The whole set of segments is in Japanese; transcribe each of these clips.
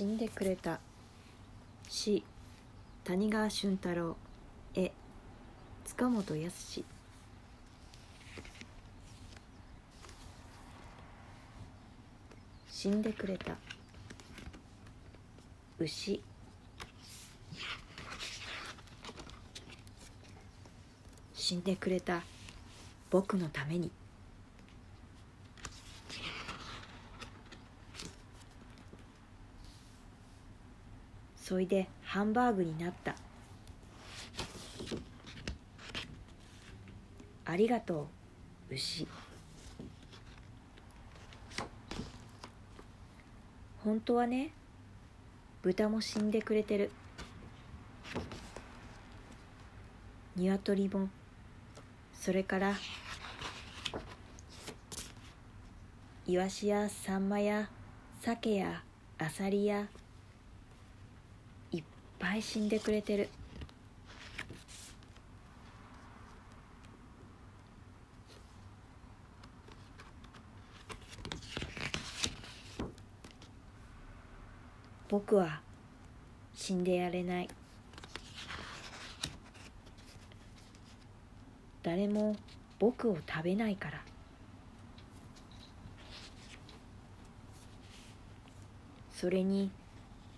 死んでくれた。詩谷川俊太郎絵塚本康。死んでくれた。牛。死んでくれた。僕のために。そいでハンバーグになった。ありがとう牛。本当はね豚も死んでくれてる。鶏も。それからイワシやサンマや鮭やアサリやぱい死んでくれてる。僕は死んでやれない。誰も僕を食べないから。それに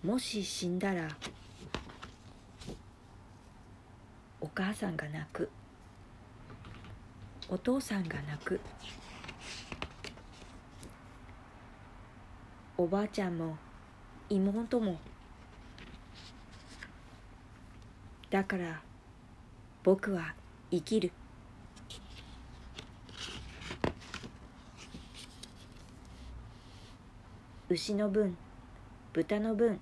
もし死んだらお母さんが泣く。お父さんが泣く。おばあちゃんも妹も。だから僕は生きる。牛の分豚の分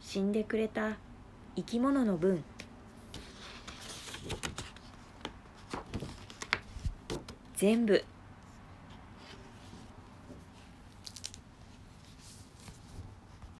死んでくれた生き物の分。全部。